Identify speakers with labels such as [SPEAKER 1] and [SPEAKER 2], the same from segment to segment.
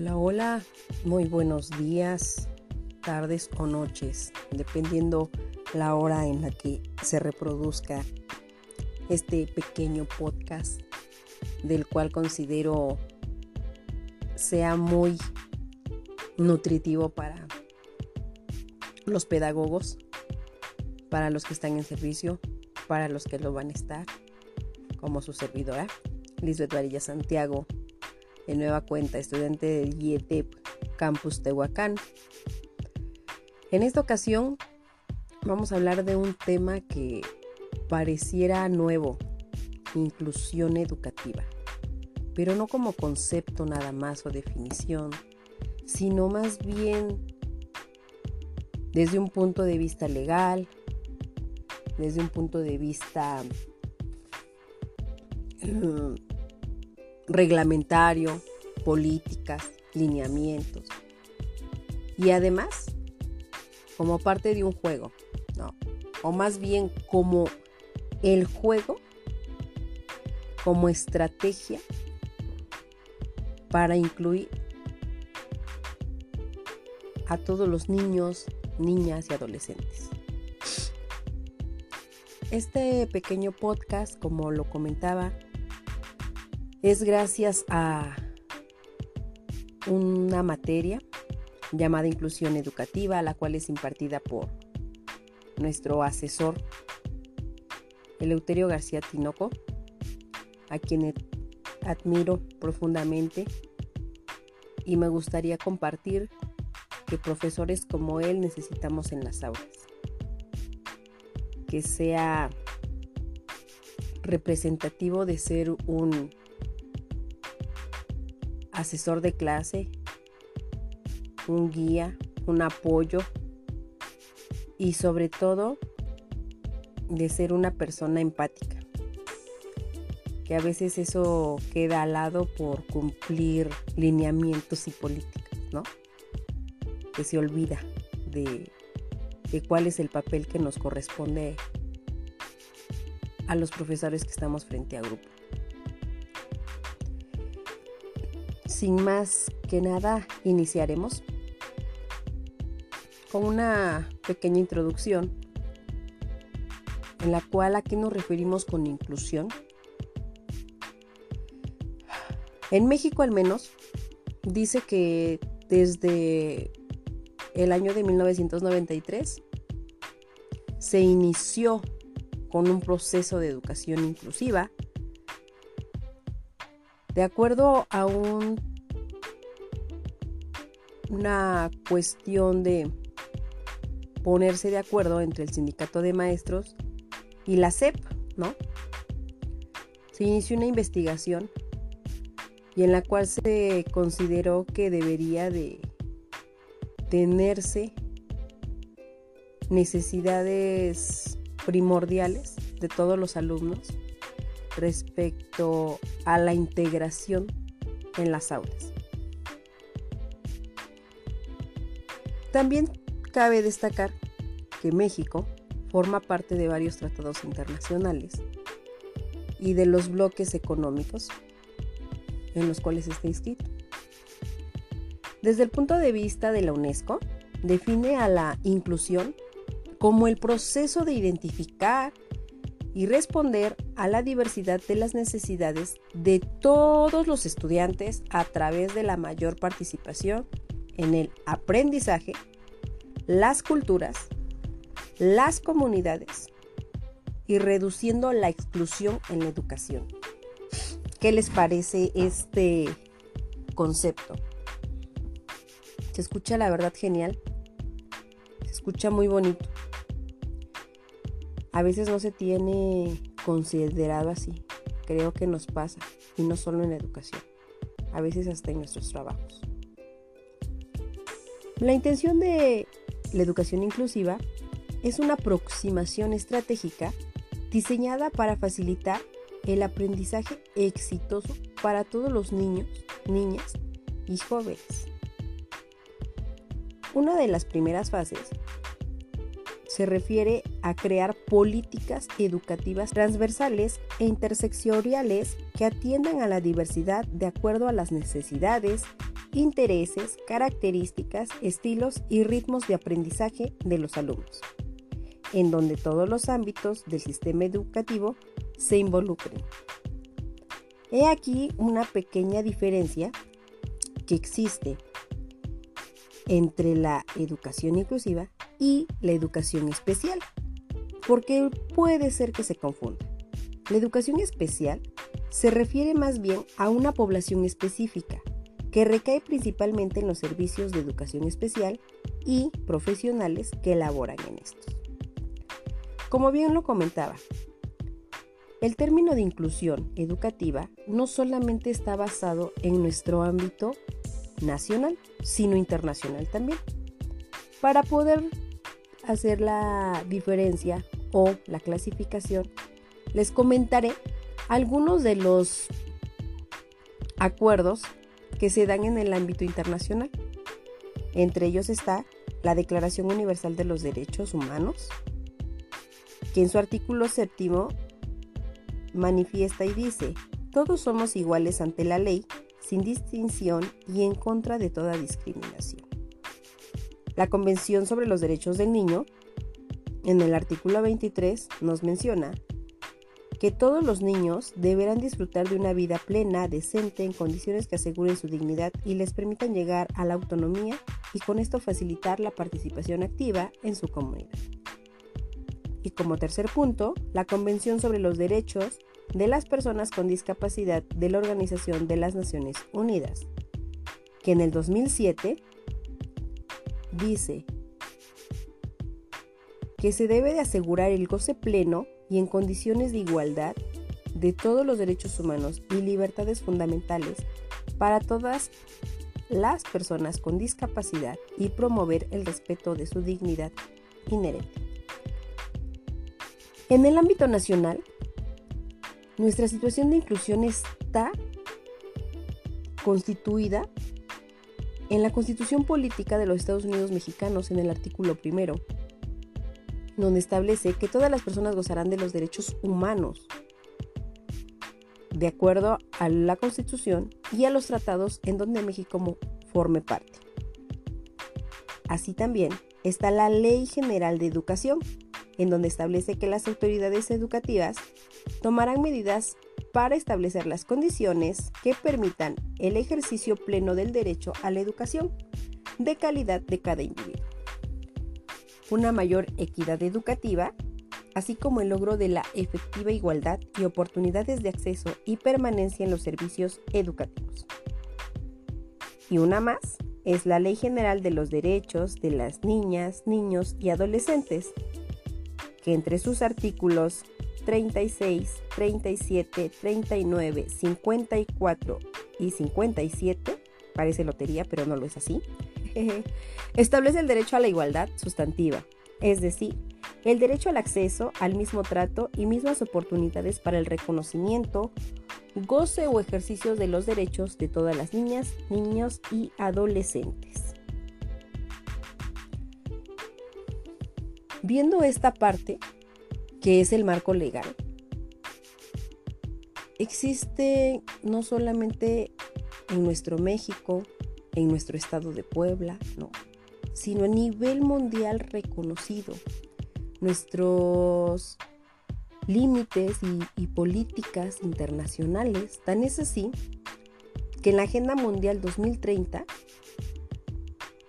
[SPEAKER 1] Hola, hola, muy buenos días, tardes o noches, dependiendo la hora en la que se reproduzca este pequeño podcast del cual considero sea muy nutritivo para los pedagogos, para los que están en servicio, para los que lo van a estar, como su servidora, Lisbeth Varilla Santiago, de nueva cuenta, estudiante del IETEP Campus Tehuacán. En esta ocasión vamos a hablar de un tema que pareciera nuevo, inclusión educativa, pero no como concepto nada más o definición, sino más bien desde un punto de vista legal, desde un punto de vista mm, reglamentario, políticas, lineamientos. Y además, como parte de un juego. O más bien como el juego, como estrategia para incluir a todos los niños, niñas y adolescentes. Este pequeño podcast, como lo comentaba, es gracias a una materia llamada inclusión educativa, la cual es impartida por nuestro asesor Eleuterio García Tinoco, a quien admiro profundamente y me gustaría compartir que profesores como él necesitamos en las aulas. Que sea representativo de ser un asesor de clase, un guía, un apoyo y sobre todo de ser una persona empática. Que a veces eso queda al lado por cumplir lineamientos y políticas, ¿no? Que se olvida de, de cuál es el papel que nos corresponde a los profesores que estamos frente a grupo. Sin más que nada, iniciaremos con una pequeña introducción en la cual aquí nos referimos con inclusión. En México al menos dice que desde el año de 1993 se inició con un proceso de educación inclusiva de acuerdo a un una cuestión de ponerse de acuerdo entre el sindicato de maestros y la SEP, ¿no? Se inició una investigación y en la cual se consideró que debería de tenerse necesidades primordiales de todos los alumnos respecto a la integración en las aulas. También cabe destacar que México forma parte de varios tratados internacionales y de los bloques económicos en los cuales está inscrito. Desde el punto de vista de la UNESCO, define a la inclusión como el proceso de identificar y responder a la diversidad de las necesidades de todos los estudiantes a través de la mayor participación en el aprendizaje, las culturas, las comunidades y reduciendo la exclusión en la educación. ¿Qué les parece este concepto? Se escucha la verdad genial, se escucha muy bonito. A veces no se tiene considerado así. Creo que nos pasa, y no solo en la educación, a veces hasta en nuestros trabajos. La intención de la educación inclusiva es una aproximación estratégica diseñada para facilitar el aprendizaje exitoso para todos los niños, niñas y jóvenes. Una de las primeras fases se refiere a crear políticas educativas transversales e interseccionales que atiendan a la diversidad de acuerdo a las necesidades intereses, características, estilos y ritmos de aprendizaje de los alumnos, en donde todos los ámbitos del sistema educativo se involucren. He aquí una pequeña diferencia que existe entre la educación inclusiva y la educación especial, porque puede ser que se confunda. La educación especial se refiere más bien a una población específica que recae principalmente en los servicios de educación especial y profesionales que elaboran en estos. Como bien lo comentaba, el término de inclusión educativa no solamente está basado en nuestro ámbito nacional, sino internacional también. Para poder hacer la diferencia o la clasificación, les comentaré algunos de los acuerdos que se dan en el ámbito internacional. Entre ellos está la Declaración Universal de los Derechos Humanos, que en su artículo séptimo manifiesta y dice, todos somos iguales ante la ley, sin distinción y en contra de toda discriminación. La Convención sobre los Derechos del Niño, en el artículo 23, nos menciona que todos los niños deberán disfrutar de una vida plena, decente, en condiciones que aseguren su dignidad y les permitan llegar a la autonomía y con esto facilitar la participación activa en su comunidad. Y como tercer punto, la Convención sobre los Derechos de las Personas con Discapacidad de la Organización de las Naciones Unidas, que en el 2007 dice que se debe de asegurar el goce pleno y en condiciones de igualdad de todos los derechos humanos y libertades fundamentales para todas las personas con discapacidad y promover el respeto de su dignidad inherente. En el ámbito nacional, nuestra situación de inclusión está constituida en la Constitución Política de los Estados Unidos Mexicanos en el artículo primero, donde establece que todas las personas gozarán de los derechos humanos, de acuerdo a la Constitución y a los tratados en donde México forme parte. Así también está la Ley General de Educación, en donde establece que las autoridades educativas tomarán medidas para establecer las condiciones que permitan el ejercicio pleno del derecho a la educación de calidad de cada individuo una mayor equidad educativa, así como el logro de la efectiva igualdad y oportunidades de acceso y permanencia en los servicios educativos. Y una más es la Ley General de los Derechos de las Niñas, Niños y Adolescentes, que entre sus artículos 36, 37, 39, 54 y 57, parece lotería, pero no lo es así, Establece el derecho a la igualdad sustantiva, es decir, el derecho al acceso al mismo trato y mismas oportunidades para el reconocimiento, goce o ejercicio de los derechos de todas las niñas, niños y adolescentes. Viendo esta parte, que es el marco legal, existe no solamente en nuestro México, en nuestro estado de Puebla, no, sino a nivel mundial reconocido. Nuestros límites y, políticas internacionales, tan es así que en la Agenda Mundial 2030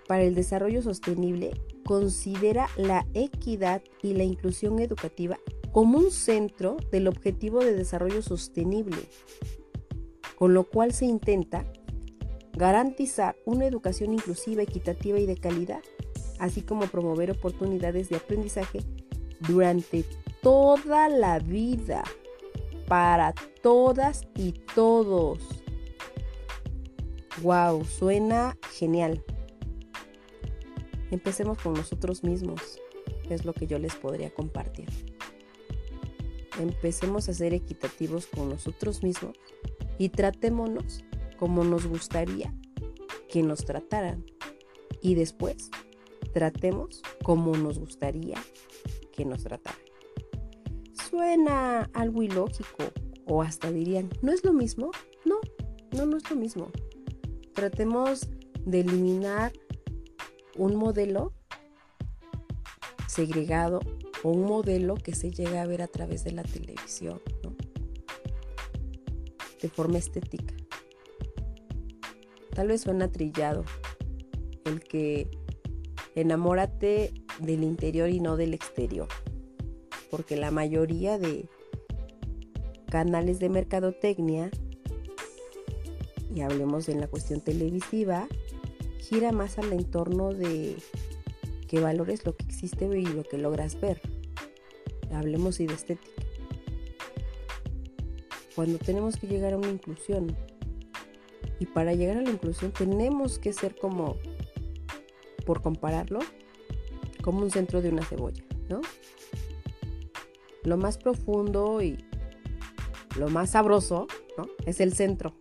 [SPEAKER 1] para el Desarrollo Sostenible considera la equidad y la inclusión educativa como un centro del objetivo de desarrollo sostenible, con lo cual se intenta garantizar una educación inclusiva, equitativa y de calidad, así como promover oportunidades de aprendizaje durante toda la vida, para todas y todos. ¡Wow! Suena genial. Empecemos con nosotros mismos, es lo que yo les podría compartir. Empecemos a ser equitativos con nosotros mismos y tratémonos como nos gustaría que nos trataran y después tratemos como nos gustaría que nos trataran. Suena algo ilógico o hasta dirían, ¿no es lo mismo? No, no, no es lo mismo. Tratemos de eliminar un modelo segregado o un modelo que se llega a ver a través de la televisión, de forma estética. Tal vez suena trillado el que enamórate del interior y no del exterior, porque la mayoría de canales de mercadotecnia, y hablemos en la cuestión televisiva, gira más al entorno de que valores lo que existe y lo que logras ver. Hablemos y de estética. Cuando tenemos que llegar a una inclusión, y para llegar a la inclusión tenemos que ser como, por compararlo, como un centro de una cebolla, ¿no? Lo más profundo y lo más sabroso, ¿no? Es el centro.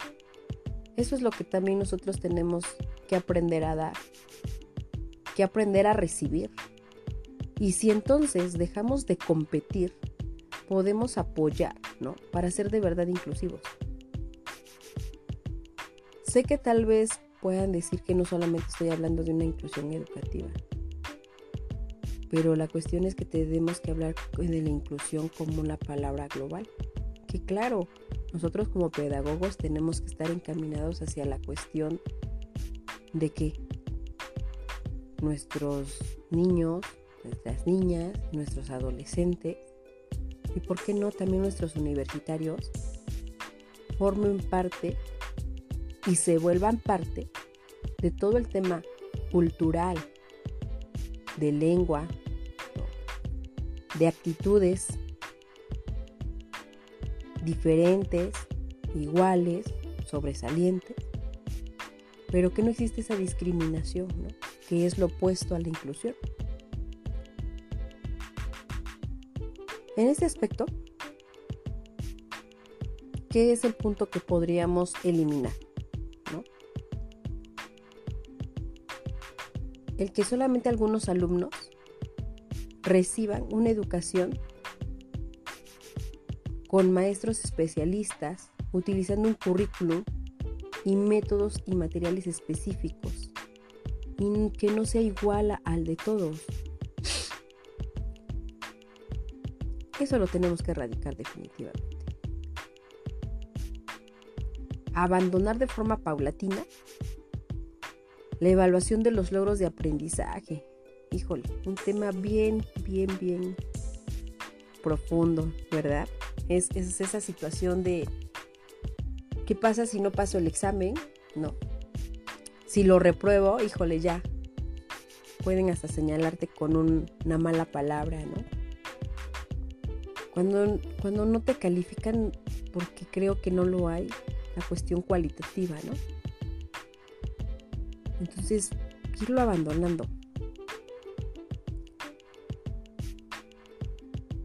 [SPEAKER 1] Eso es lo que también nosotros tenemos que aprender a dar, que aprender a recibir. Y si entonces dejamos de competir, podemos apoyar, ¿no? Para ser de verdad inclusivos. Sé que tal vez puedan decir que no solamente estoy hablando de una inclusión educativa, pero la cuestión es que tenemos que hablar de la inclusión como una palabra global. Que claro, nosotros como pedagogos tenemos que estar encaminados hacia la cuestión de que nuestros niños, nuestras niñas, nuestros adolescentes y por qué no también nuestros universitarios formen parte y se vuelvan parte de todo el tema cultural, de lengua, de actitudes diferentes, iguales, sobresalientes, pero que no existe esa discriminación, que es lo opuesto a la inclusión. En este aspecto, ¿qué es el punto que podríamos eliminar? El que solamente algunos alumnos reciban una educación con maestros especialistas, utilizando un currículum y métodos y materiales específicos, y que no sea igual al de todos. Eso lo tenemos que erradicar definitivamente. Abandonar de forma paulatina la evaluación de los logros de aprendizaje. Híjole, un tema bien, bien, bien profundo, ¿verdad? Es, es esa situación de ¿qué pasa si no paso el examen? No. Si lo repruebo, híjole, ya. Pueden hasta señalarte con una mala palabra, ¿no? Cuando, cuando no te califican porque creo que no lo hay, la cuestión cualitativa, ¿no? Entonces, irlo abandonando.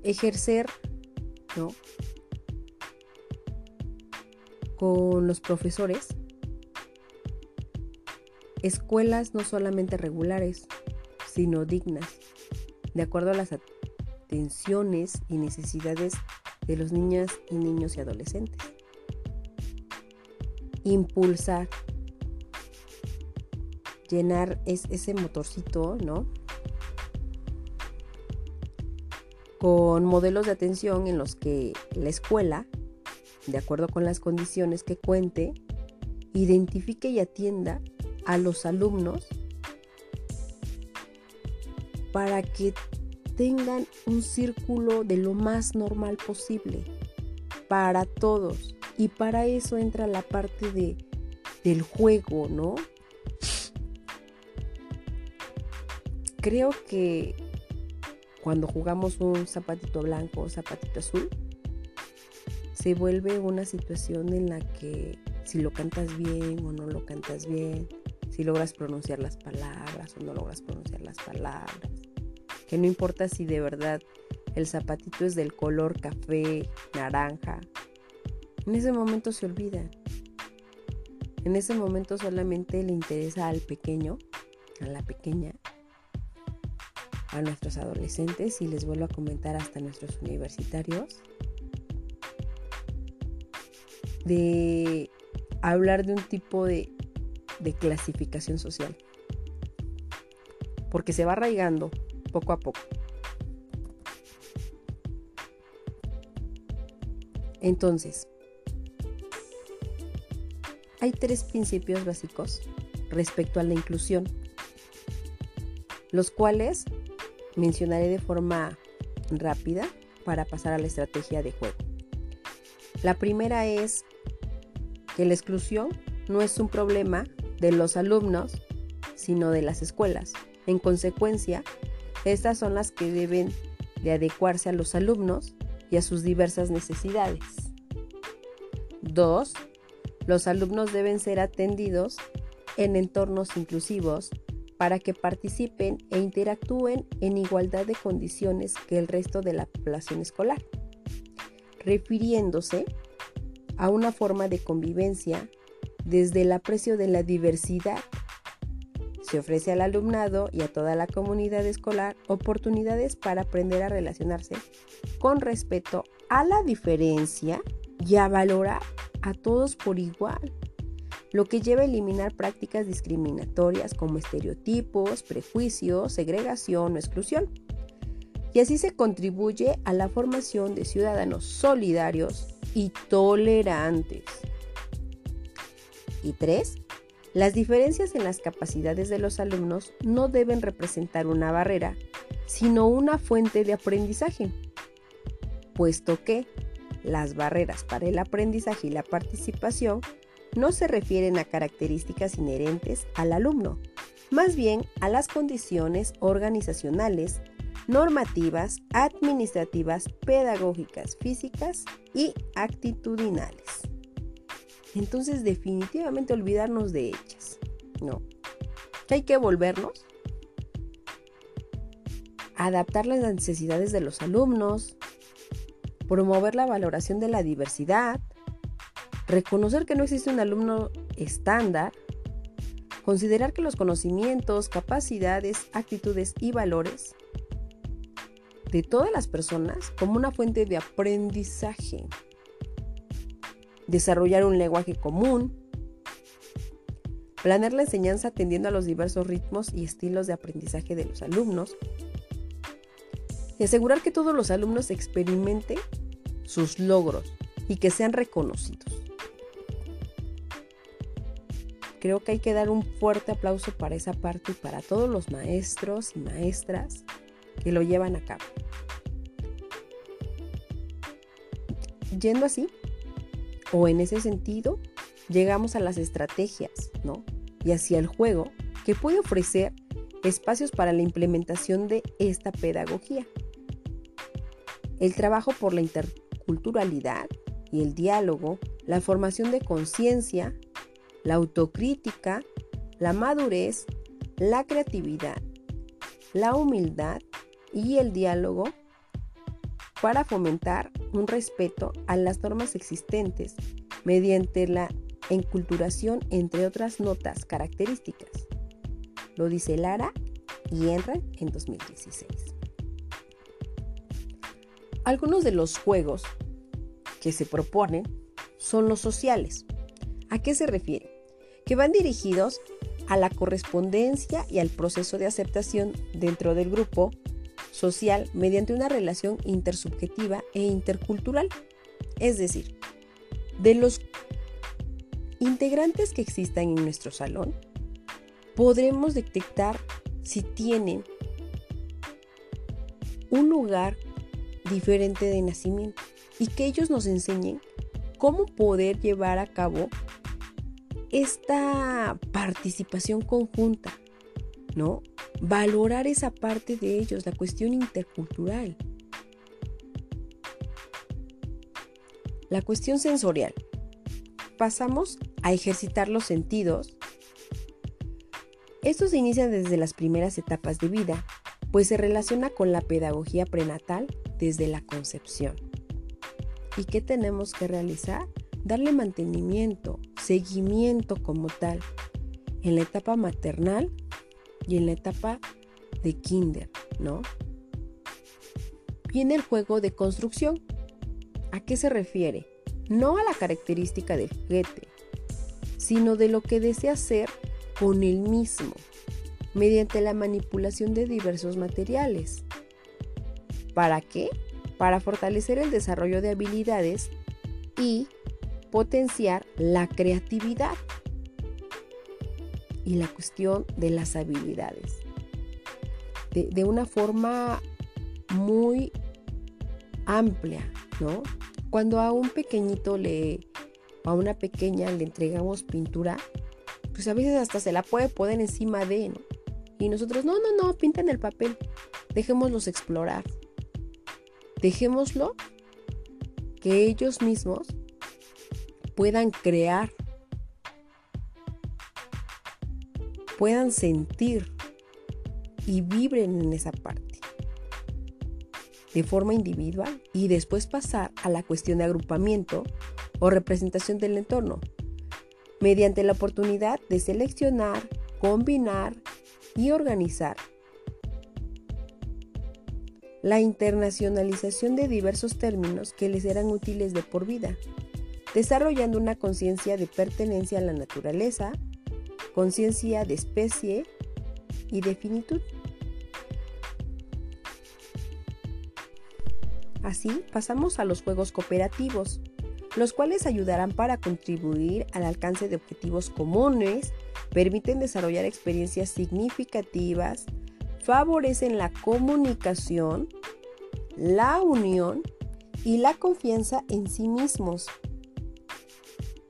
[SPEAKER 1] Ejercer, ¿no? Con los profesores. Escuelas no solamente regulares, sino dignas, de acuerdo a las atenciones y necesidades de los niñas y niños y adolescentes. Impulsar llenar es, ese motorcito, ¿no? Con modelos de atención en los que la escuela, de acuerdo con las condiciones que cuente, identifique y atienda a los alumnos para que tengan un círculo de lo más normal posible para todos. Y para eso entra la parte de, del juego, ¿no? creo que cuando jugamos un zapatito blanco o zapatito azul, se vuelve una situación en la que si lo cantas bien o no lo cantas bien, si logras pronunciar las palabras o no logras pronunciar las palabras, que no importa si de verdad el zapatito es del color café, naranja, en ese momento se olvida. En ese momento solamente le interesa al pequeño, a la pequeña, a nuestros adolescentes y les vuelvo a comentar hasta nuestros universitarios de hablar de un tipo de, de clasificación social. Porque se va arraigando poco a poco. Entonces, hay tres principios básicos respecto a la inclusión, los cuales mencionaré de forma rápida para pasar a la estrategia de juego. La primera es que la exclusión no es un problema de los alumnos, sino de las escuelas. En consecuencia, estas son las que deben de adecuarse a los alumnos y a sus diversas necesidades. 2. Los alumnos deben ser atendidos en entornos inclusivos para que participen e interactúen en igualdad de condiciones que el resto de la población escolar, refiriéndose a una forma de convivencia desde el aprecio de la diversidad. Se ofrece al alumnado y a toda la comunidad escolar oportunidades para aprender a relacionarse con respeto a la diferencia y a valorar a todos por igual lo que lleva a eliminar prácticas discriminatorias como estereotipos, prejuicios, segregación o exclusión. Y así se contribuye a la formación de ciudadanos solidarios y tolerantes. Y tres, las diferencias en las capacidades de los alumnos no deben representar una barrera, sino una fuente de aprendizaje, puesto que las barreras para el aprendizaje y la participación no se refieren a características inherentes al alumno, más bien a las condiciones organizacionales, normativas, administrativas, pedagógicas, físicas y actitudinales. Entonces definitivamente olvidarnos de ellas, ¿no? Hay que volvernos adaptar las necesidades de los alumnos, promover la valoración de la diversidad, reconocer que no existe un alumno estándar, considerar que los conocimientos, capacidades, actitudes y valores de todas las personas como una fuente de aprendizaje, desarrollar un lenguaje común, planear la enseñanza atendiendo a los diversos ritmos y estilos de aprendizaje de los alumnos, y asegurar que todos los alumnos experimenten sus logros y que sean reconocidos. Creo que hay que dar un fuerte aplauso para esa parte y para todos los maestros y maestras que lo llevan a cabo. Yendo así, o en ese sentido, llegamos a las estrategias, ¿no? Y hacia el juego que puede ofrecer espacios para la implementación de esta pedagogía. El trabajo por la interculturalidad y el diálogo, la formación de conciencia, la autocrítica, la madurez, la creatividad, la humildad y el diálogo para fomentar un respeto a las normas existentes mediante la enculturación, entre otras notas características. Lo dice Lara y entra en 2016. Algunos de los juegos que se proponen son los sociales. ¿A qué se refiere? que van dirigidos a la correspondencia y al proceso de aceptación dentro del grupo social mediante una relación intersubjetiva e intercultural. Es decir, de los integrantes que existan en nuestro salón, podremos detectar si tienen un lugar diferente de nacimiento y que ellos nos enseñen cómo poder llevar a cabo esta participación conjunta, ¿no? Valorar esa parte de ellos, la cuestión intercultural. La cuestión sensorial. Pasamos a ejercitar los sentidos. Esto se inicia desde las primeras etapas de vida, pues se relaciona con la pedagogía prenatal desde la concepción. ¿Y qué tenemos que realizar? darle mantenimiento, seguimiento como tal, en la etapa maternal y en la etapa de kinder, ¿no? Viene el juego de construcción. ¿A qué se refiere? No a la característica del juguete, sino de lo que desea ser con el mismo mediante la manipulación de diversos materiales. ¿Para qué? Para fortalecer el desarrollo de habilidades y potenciar la creatividad y la cuestión de las habilidades. De, una forma muy amplia, ¿no? Cuando a un pequeñito le, a una pequeña le entregamos pintura, pues a veces hasta se la puede poner encima de, ¿no? Y nosotros, no, no, no, pinten el papel. Dejémoslos explorar. Dejémoslo que ellos mismos puedan crear, puedan sentir y vibren en esa parte de forma individual y después pasar a la cuestión de agrupamiento o representación del entorno mediante la oportunidad de seleccionar, combinar y organizar. La internacionalización de diversos términos que les serán útiles de por vida, desarrollando una conciencia de pertenencia a la naturaleza, conciencia de especie y de finitud. Así pasamos a los juegos cooperativos, los cuales ayudarán para contribuir al alcance de objetivos comunes permiten desarrollar experiencias significativas, favorecen la comunicación, la unión y la confianza en sí mismos.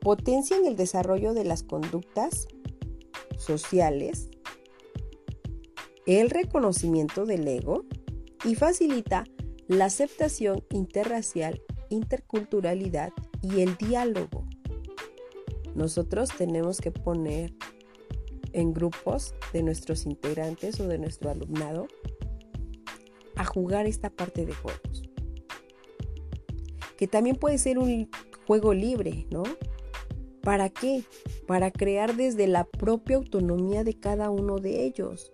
[SPEAKER 1] Potencian el desarrollo de las conductas sociales, el reconocimiento del ego y facilita la aceptación interracial, interculturalidad y el diálogo. Nosotros tenemos que poner en grupos de nuestros integrantes o de nuestro alumnado a jugar esta parte de juegos. Que también puede ser un juego libre, ¿no? ¿Para qué? Para crear desde la propia autonomía de cada uno de ellos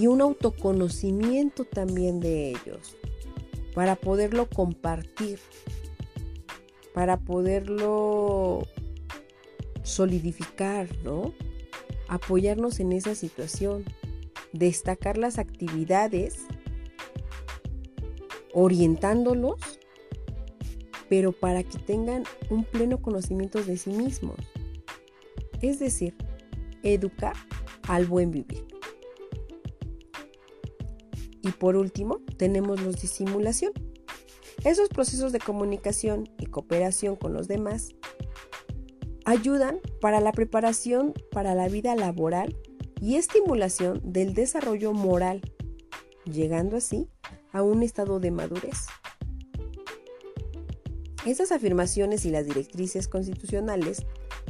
[SPEAKER 1] y un autoconocimiento también de ellos, para poderlo compartir, para poderlo solidificar, ¿no? apoyarnos en esa situación, destacar las actividades, orientándolos, pero para que tengan un pleno conocimiento de sí mismos. Es decir, educar al buen vivir. Y por último, tenemos los de simulación. Esos procesos de comunicación y cooperación con los demás ayudan para la preparación para la vida laboral y estimulación del desarrollo moral, llegando así a un estado de madurez. Estas afirmaciones y las directrices constitucionales,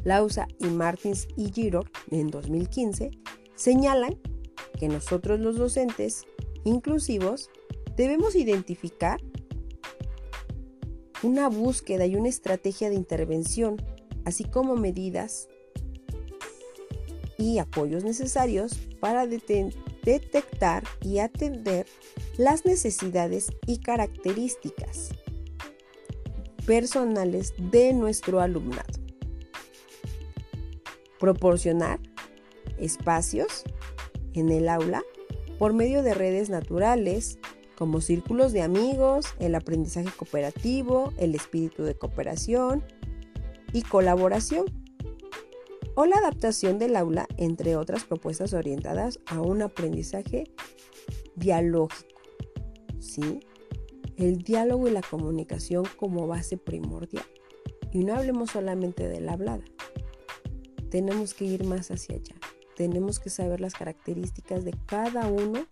[SPEAKER 1] Lausa y Martins y Giro en 2015, señalan que nosotros los docentes inclusivos debemos identificar una búsqueda y una estrategia de intervención así como medidas y apoyos necesarios para detectar y atender las necesidades y características personales de nuestro alumnado. Proporcionar espacios en el aula por medio de redes naturales como círculos de amigos, el aprendizaje cooperativo, el espíritu de cooperación, y colaboración o la adaptación del aula, entre otras propuestas orientadas a un aprendizaje dialógico. ¿Sí? El diálogo y la comunicación como base primordial. Y no hablemos solamente de la hablada. Tenemos que ir más hacia allá. Tenemos que saber las características de cada uno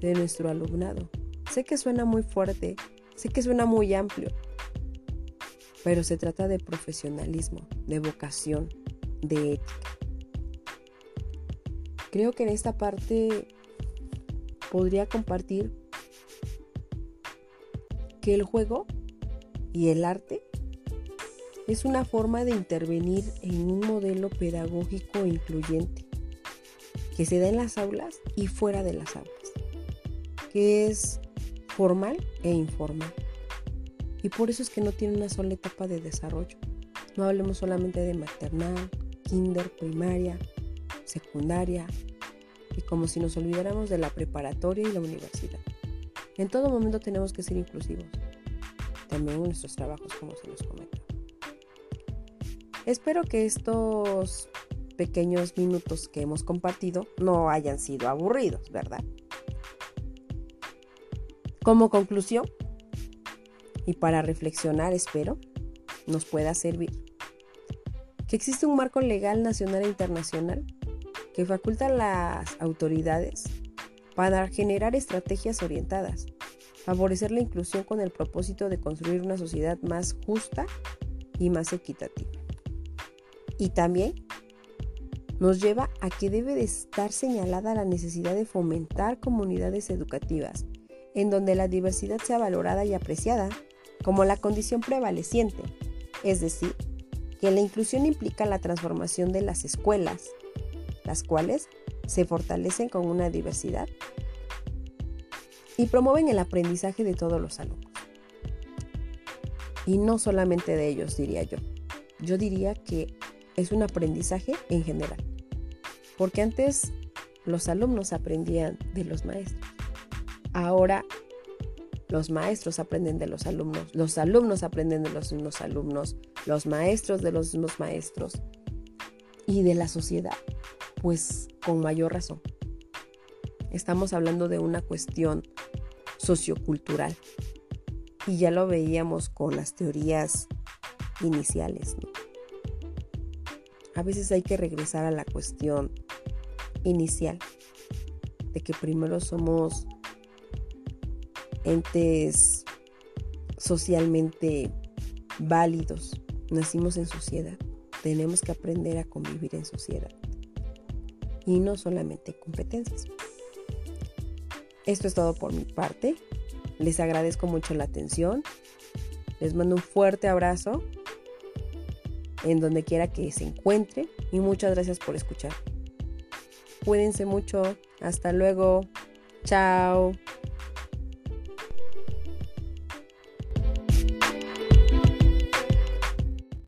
[SPEAKER 1] de nuestro alumnado. Sé que suena muy fuerte, sé que suena muy amplio, pero se trata de profesionalismo, de vocación, de ética. Creo que en esta parte podría compartir que el juego y el arte es una forma de intervenir en un modelo pedagógico incluyente que se da en las aulas y fuera de las aulas, que es formal e informal. Y por eso es que no tiene una sola etapa de desarrollo. No hablemos solamente de maternal, kinder, primaria, secundaria y como si nos olvidáramos de la preparatoria y la universidad. En todo momento tenemos que ser inclusivos, también en nuestros trabajos como se nos comenta. Espero que estos pequeños minutos que hemos compartido no hayan sido aburridos, ¿verdad? Como conclusión, y para reflexionar, espero, nos pueda servir, que existe un marco legal nacional e internacional que faculta a las autoridades para generar estrategias orientadas, favorecer la inclusión con el propósito de construir una sociedad más justa y más equitativa. Y también nos lleva a que debe de estar señalada la necesidad de fomentar comunidades educativas en donde la diversidad sea valorada y apreciada como la condición prevaleciente, es decir, que la inclusión implica la transformación de las escuelas, las cuales se fortalecen con una diversidad y promueven el aprendizaje de todos los alumnos. Y no solamente de ellos, diría yo. Yo diría que es un aprendizaje en general. Porque antes los alumnos aprendían de los maestros. Ahora los maestros aprenden de los alumnos, los alumnos aprenden de los mismos alumnos, los maestros de los mismos maestros y de la sociedad, pues con mayor razón. Estamos hablando de una cuestión sociocultural y ya lo veíamos con las teorías iniciales. A veces hay que regresar a la cuestión inicial, de que primero somos entes socialmente válidos, nacimos en sociedad, tenemos que aprender a convivir en sociedad y no solamente competencias. Esto es todo por mi parte. Les agradezco mucho la atención. Les mando un fuerte abrazo en donde quiera que se encuentre y muchas gracias por escuchar. Cuídense mucho. Hasta luego. Chao.